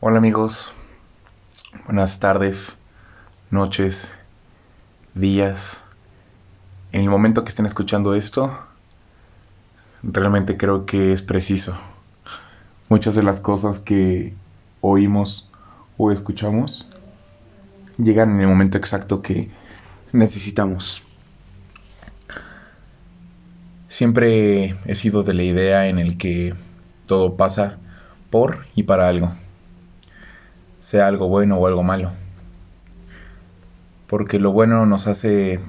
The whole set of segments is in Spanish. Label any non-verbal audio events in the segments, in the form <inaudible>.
Hola amigos, buenas tardes, noches, días. En el momento que estén escuchando esto, realmente creo que es preciso. Muchas de las cosas que oímos o escuchamos llegan en el momento exacto que necesitamos. Siempre he sido de la idea en el que todo pasa por y para algo sea algo bueno o algo malo. Porque lo bueno nos hace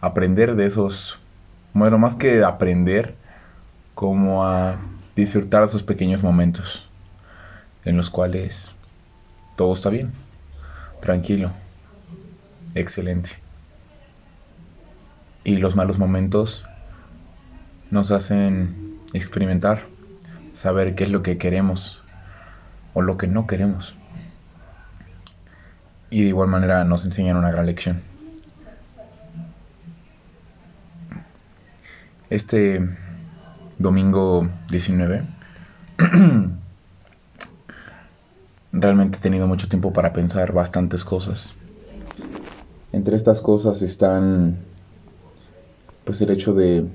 aprender de esos, bueno, más que aprender, como a disfrutar esos pequeños momentos en los cuales todo está bien, tranquilo, excelente. Y los malos momentos nos hacen experimentar, saber qué es lo que queremos o lo que no queremos. Y de igual manera nos enseñan una gran lección. Este domingo 19 <clears throat> realmente he tenido mucho tiempo para pensar bastantes cosas. Entre estas cosas están pues el hecho de,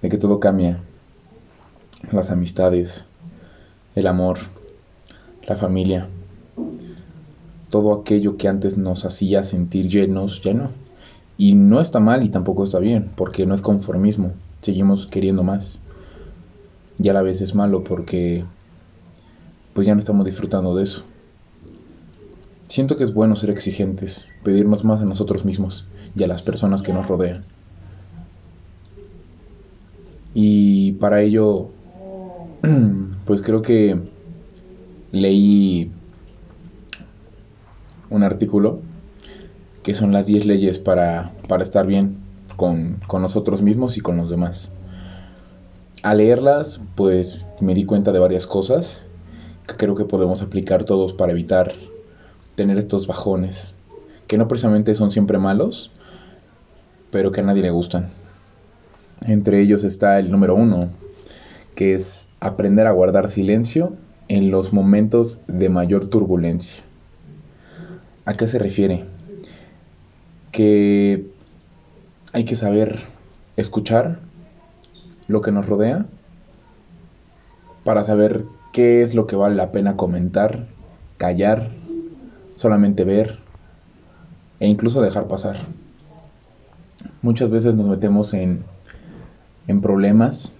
de que todo cambia. Las amistades, el amor, la familia, todo aquello que antes nos hacía sentir llenos, ya no. Y no está mal y tampoco está bien, porque no es conformismo, seguimos queriendo más. Y a la vez es malo porque pues ya no estamos disfrutando de eso. Siento que es bueno ser exigentes, pedirnos más a nosotros mismos y a las personas que nos rodean. Y para ello, <clears throat> pues creo que leí un artículo que son las 10 leyes para, estar bien con, con, nosotros mismos y con los demás. Al leerlas, pues me di cuenta de varias cosas que creo que podemos aplicar todos para evitar tener estos bajones, que no precisamente son siempre malos, pero que a nadie le gustan. Entre ellos está el número uno, que es aprender a guardar silencio en los momentos de mayor turbulencia. ¿A qué se refiere? Que hay que saber escuchar lo que nos rodea para saber qué es lo que vale la pena comentar, callar, solamente ver e incluso dejar pasar. Muchas veces nos metemos en, en problemas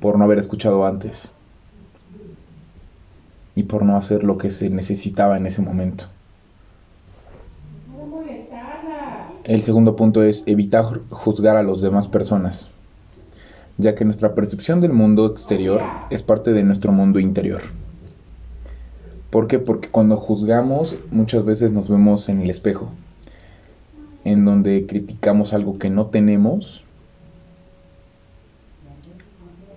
por no haber escuchado antes y por no hacer lo que se necesitaba en ese momento. El segundo punto es evitar juzgar a las demás personas, ya que nuestra percepción del mundo exterior es parte de nuestro mundo interior. ¿Por qué? Porque cuando juzgamos muchas veces nos vemos en el espejo, en donde criticamos algo que no tenemos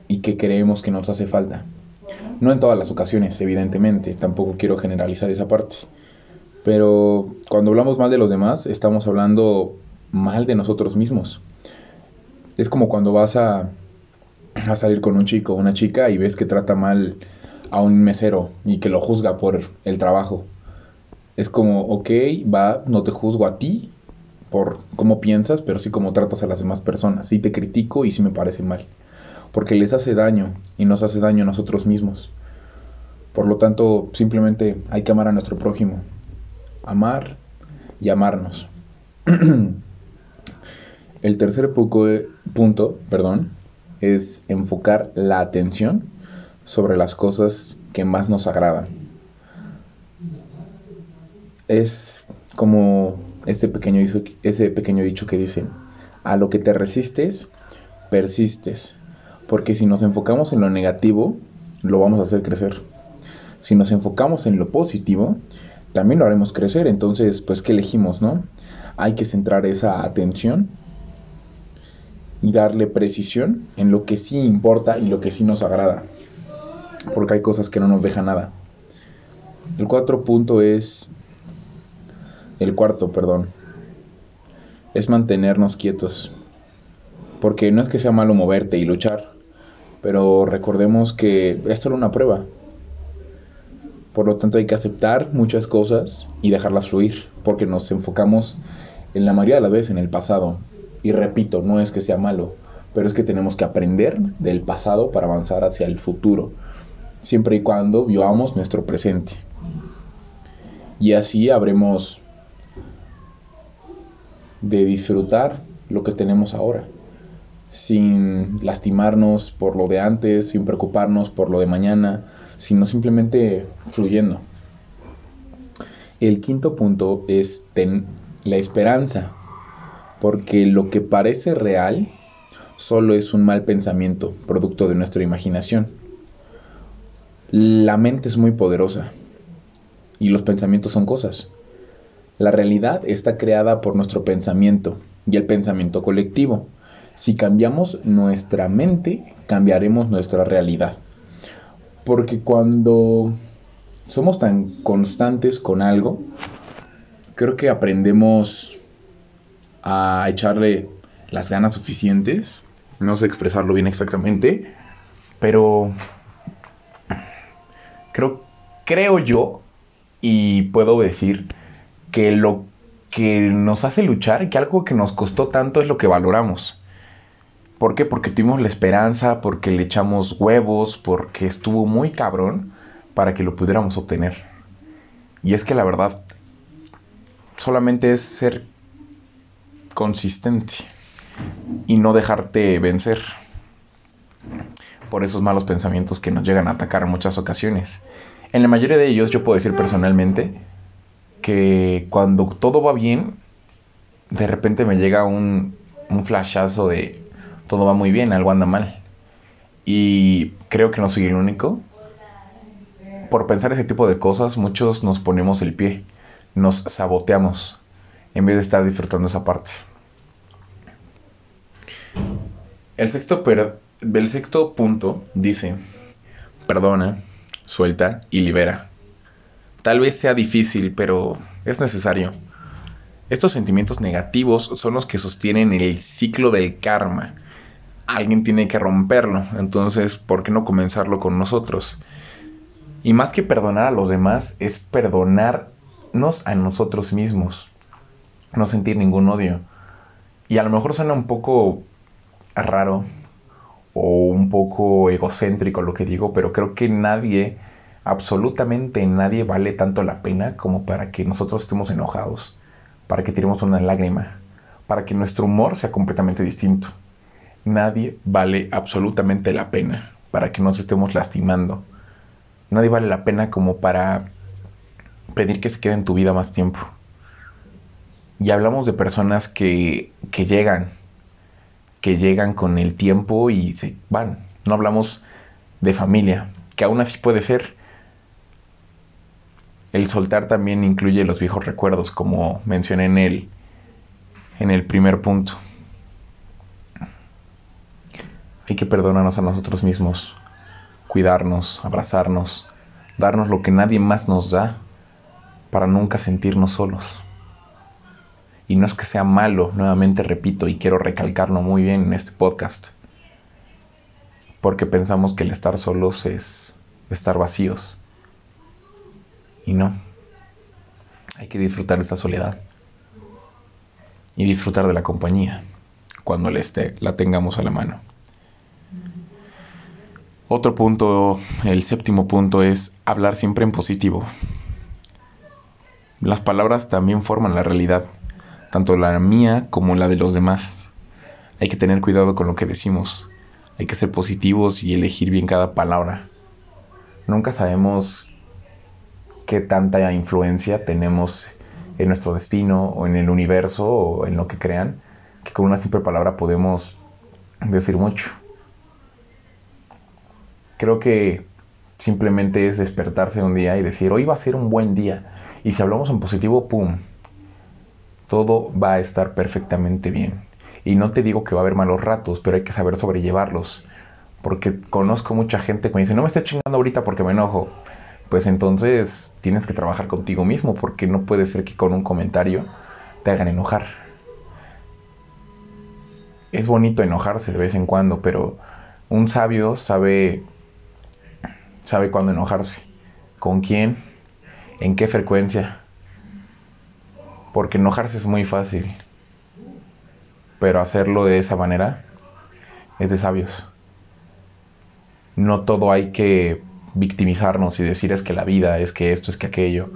y que creemos que nos hace falta. No en todas las ocasiones, evidentemente, tampoco quiero generalizar esa parte. Pero cuando hablamos mal de los demás, estamos hablando mal de nosotros mismos. Es como cuando vas a, salir con un chico o una chica y ves que trata mal a un mesero y que lo juzga por el trabajo. Es como, ok, va, no te juzgo a ti por cómo piensas, pero sí como tratas a las demás personas. Sí te critico y sí me parece mal porque les hace daño y nos hace daño a nosotros mismos. Por lo tanto, simplemente hay que amar a nuestro prójimo. Amar y amarnos. <clears throat> El tercer punto, perdón, es enfocar la atención sobre las cosas que más nos agradan. Es como este pequeño, ese pequeño dicho que dice, a lo que te resistes, persistes. Porque si nos enfocamos en lo negativo, lo vamos a hacer crecer. Si nos enfocamos en lo positivo, también lo haremos crecer. Entonces, pues, ¿qué elegimos, no? Hay que centrar esa atención y darle precisión en lo que sí importa y lo que sí nos agrada. Porque hay cosas que no nos dejan nada. El cuarto punto es. El cuarto, perdón. Es mantenernos quietos. Porque no es que sea malo moverte y luchar pero recordemos que es solo una prueba. Por lo tanto hay que aceptar muchas cosas y dejarlas fluir, porque nos enfocamos en la mayoría de las veces en el pasado. Y repito, no es que sea malo, pero es que tenemos que aprender del pasado para avanzar hacia el futuro, siempre y cuando vivamos nuestro presente. Y así habremos de disfrutar lo que tenemos ahora, sin lastimarnos por lo de antes, sin preocuparnos por lo de mañana, sino simplemente fluyendo. El quinto punto es la esperanza, porque lo que parece real solo es un mal pensamiento, producto de nuestra imaginación. La mente es muy poderosa y los pensamientos son cosas. La realidad está creada por nuestro pensamiento y el pensamiento colectivo. Si cambiamos nuestra mente, cambiaremos nuestra realidad. Porque cuando somos tan constantes con algo, creo que aprendemos a echarle las ganas suficientes. No sé expresarlo bien exactamente, pero creo, creo yo y puedo decir que lo que nos hace luchar, que algo que nos costó tanto es lo que valoramos. ¿Por qué? Porque tuvimos la esperanza, porque le echamos huevos, porque estuvo muy cabrón para que lo pudiéramos obtener. Y es que la verdad, solamente es ser consistente y no dejarte vencer por esos malos pensamientos que nos llegan a atacar en muchas ocasiones. En la mayoría de ellos yo puedo decir personalmente que cuando todo va bien, de repente me llega un, un flashazo de todo va muy bien, algo anda mal. Y creo que no soy el único. Por pensar ese tipo de cosas, muchos nos ponemos el pie, nos saboteamos, en vez de estar disfrutando esa parte. El sexto, punto dice, perdona, suelta y libera. Tal vez sea difícil, pero es necesario. Estos sentimientos negativos son los que sostienen el ciclo del karma. Alguien tiene que romperlo, entonces, ¿por qué no comenzarlo con nosotros? Y más que perdonar a los demás, es perdonarnos a nosotros mismos. No sentir ningún odio. Y a lo mejor suena un poco raro o un poco egocéntrico lo que digo, pero creo que nadie, absolutamente nadie vale tanto la pena como para que nosotros estemos enojados, para que tiremos una lágrima, para que nuestro humor sea completamente distinto. Nadie vale absolutamente la pena para que nos estemos lastimando. Nadie vale la pena como para pedir que se quede en tu vida más tiempo. Y hablamos de personas que, que llegan que llegan con el tiempo y se van. No hablamos de familia, que aún así puede ser. El soltar también incluye los viejos recuerdos, como mencioné en el, en el primer punto. Hay que perdonarnos a nosotros mismos, cuidarnos, abrazarnos, darnos lo que nadie más nos da para nunca sentirnos solos. Y no es que sea malo, nuevamente repito, y quiero recalcarlo muy bien en este podcast. Porque pensamos que el estar solos es estar vacíos. Y no. Hay que disfrutar de esa soledad. Y disfrutar de la compañía cuando la, esté, la tengamos a la mano. Otro punto, el séptimo punto es hablar siempre en positivo. Las palabras también forman la realidad tanto la mía como la de los demás. Hay que tener cuidado con lo que decimos. Hay que ser positivos y elegir bien cada palabra. Nunca sabemos qué tanta influencia tenemos en nuestro destino o en el universo o en lo que crean, que con una simple palabra podemos decir mucho. Creo que simplemente es despertarse un día y decir, hoy va a ser un buen día. Y si hablamos en positivo, ¡pum! todo va a estar perfectamente bien. Y no te digo que va a haber malos ratos, pero hay que saber sobrellevarlos. Porque conozco mucha gente que me dice, no me estés chingando ahorita porque me enojo. Pues entonces tienes que trabajar contigo mismo porque no puede ser que con un comentario te hagan enojar. Es bonito enojarse de vez en cuando, pero un sabio sabe sabe cuándo enojarse, con quién en qué frecuencia. Porque enojarse es muy fácil, pero hacerlo de esa manera es de sabios. No todo hay que victimizarnos y decir es que la vida, es que esto, es que aquello.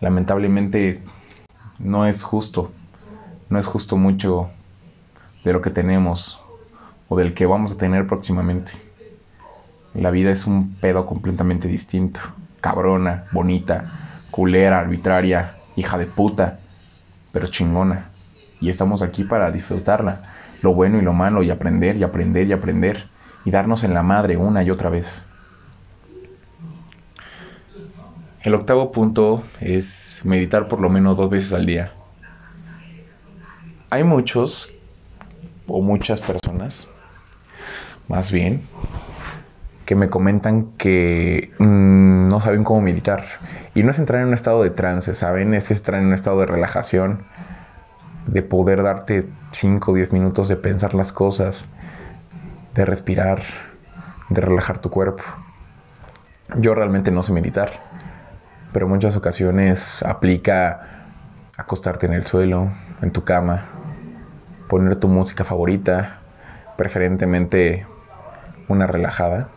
Lamentablemente no es justo, no es justo mucho de lo que tenemos o del que vamos a tener próximamente. La vida es un pedo completamente distinto. Cabrona, bonita, culera, arbitraria, hija de puta, pero chingona. Y estamos aquí para disfrutarla, lo bueno y lo malo, y aprender y aprender y aprender, y darnos en la madre una y otra vez. El octavo punto es meditar por lo menos dos veces al día. Hay muchos o muchas personas, más bien, que me comentan que mm, no saben cómo meditar. Y no es entrar en un estado de trance, ¿saben? Es entrar en un estado de relajación, de poder darte 5 o 10 minutos de pensar las cosas, de respirar, de relajar tu cuerpo. Yo realmente no sé meditar, pero en muchas ocasiones aplica acostarte en el suelo, en tu cama, poner tu música favorita, preferentemente una relajada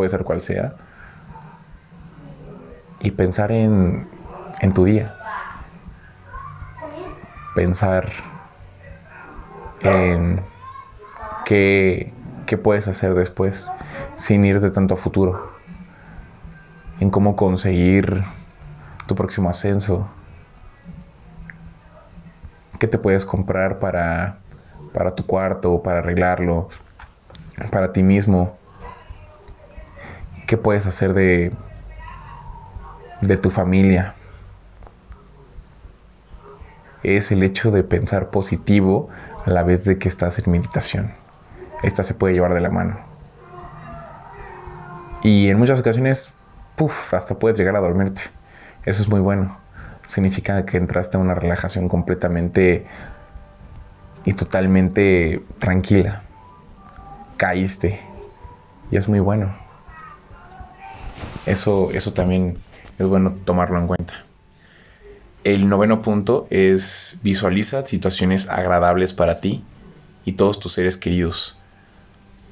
puede ser cual sea, y pensar en, en tu día. Pensar en qué, qué puedes hacer después sin irte tanto a futuro. En cómo conseguir tu próximo ascenso. ¿Qué te puedes comprar para, para tu cuarto, para arreglarlo, para ti mismo? Qué puedes hacer de, tu familia. Es el hecho de pensar positivo a la vez de que estás en meditación. Esta se puede llevar de la mano. Y en muchas ocasiones, puff, hasta puedes llegar a dormirte. Eso es muy bueno. Significa que entraste a una relajación completamente y totalmente tranquila. Caíste. Y es muy bueno. Eso, eso también es bueno tomarlo en cuenta. El noveno punto es visualiza situaciones agradables para ti y todos tus seres queridos.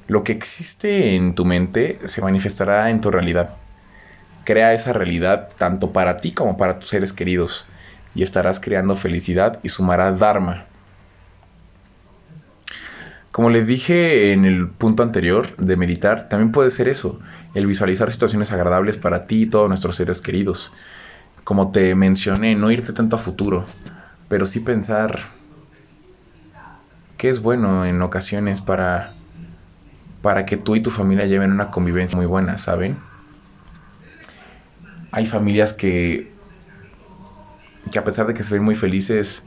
Lo que existe en tu mente se manifestará en tu realidad. Crea esa realidad tanto para ti como para tus seres queridos y estarás creando felicidad y sumará Dharma. Como les dije en el punto anterior de meditar, también puede ser eso, el visualizar situaciones agradables para ti y todos nuestros seres queridos. Como te mencioné, no irte tanto a futuro, pero sí pensar qué es bueno en ocasiones para para que tú y tu familia lleven una convivencia muy buena, ¿saben? Hay familias que que a pesar de que se ven muy felices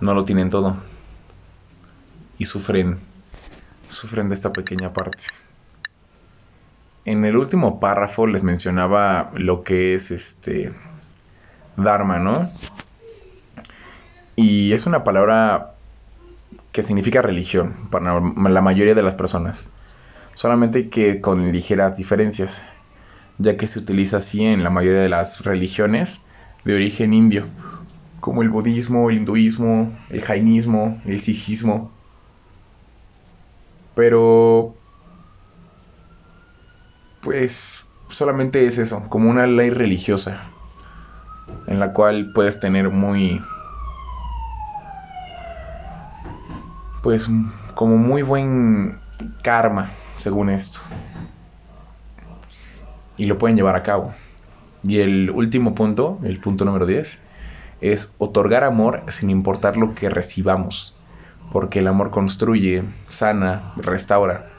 no lo tienen todo y sufren sufren de esta pequeña parte. En el último párrafo les mencionaba lo que es este Dharma, ¿no? Y es una palabra que significa religión para la mayoría de las personas. Solamente que con ligeras diferencias, ya que se utiliza así en la mayoría de las religiones de origen indio, como el budismo, el hinduismo, el jainismo, el sijismo. Pero pues solamente es eso, como una ley religiosa, en la cual puedes tener muy, pues como muy buen karma, según esto. Y lo pueden llevar a cabo. Y el último punto, el punto número 10, es otorgar amor sin importar lo que recibamos. Porque el amor construye, sana, restaura.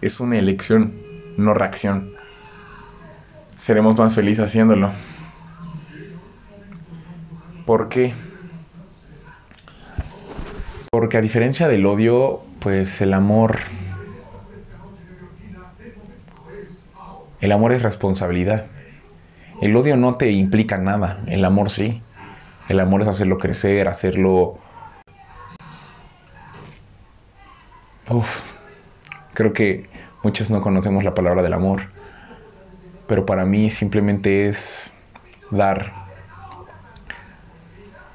Es una elección no reacción. Seremos más felices haciéndolo. ¿Por qué? Porque a diferencia del odio, pues el amor... El amor es responsabilidad. El odio no te implica nada, el amor sí. El amor es hacerlo crecer, hacerlo... Uf, creo que Muchos no conocemos la palabra del amor. pero para mí simplemente es dar.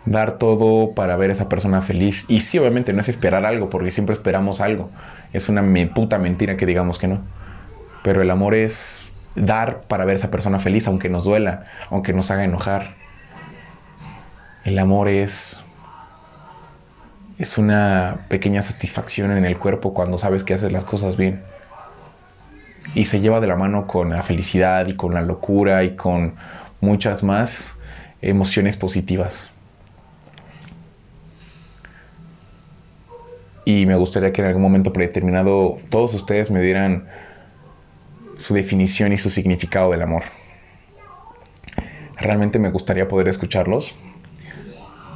Dar todo para ver a esa persona feliz. Y sí, obviamente no es esperar algo, porque siempre esperamos algo. Es una puta mentira que digamos que no. Pero el amor es dar para ver a esa persona feliz, aunque nos duela, aunque nos haga enojar. El amor es es una pequeña satisfacción en el cuerpo cuando sabes que haces las cosas bien. Y se lleva de la mano con la felicidad y con la locura y con muchas más emociones positivas. Y me gustaría que en algún momento predeterminado todos ustedes me dieran su definición y su significado del amor. Realmente me gustaría poder escucharlos.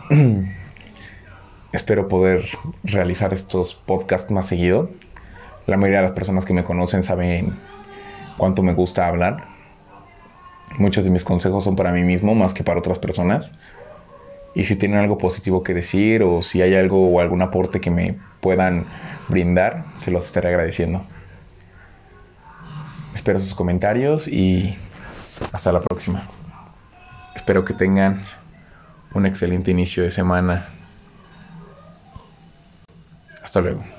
<clears throat> Espero poder realizar estos podcasts más seguido. La mayoría de las personas que me conocen saben cuánto me gusta hablar. Muchos de mis consejos son para mí mismo más que para otras personas. Y si tienen algo positivo que decir o si hay algo o algún aporte que me puedan brindar, se los estaré agradeciendo. Espero sus comentarios y hasta la próxima. Espero que tengan un excelente inicio de semana. Hasta luego.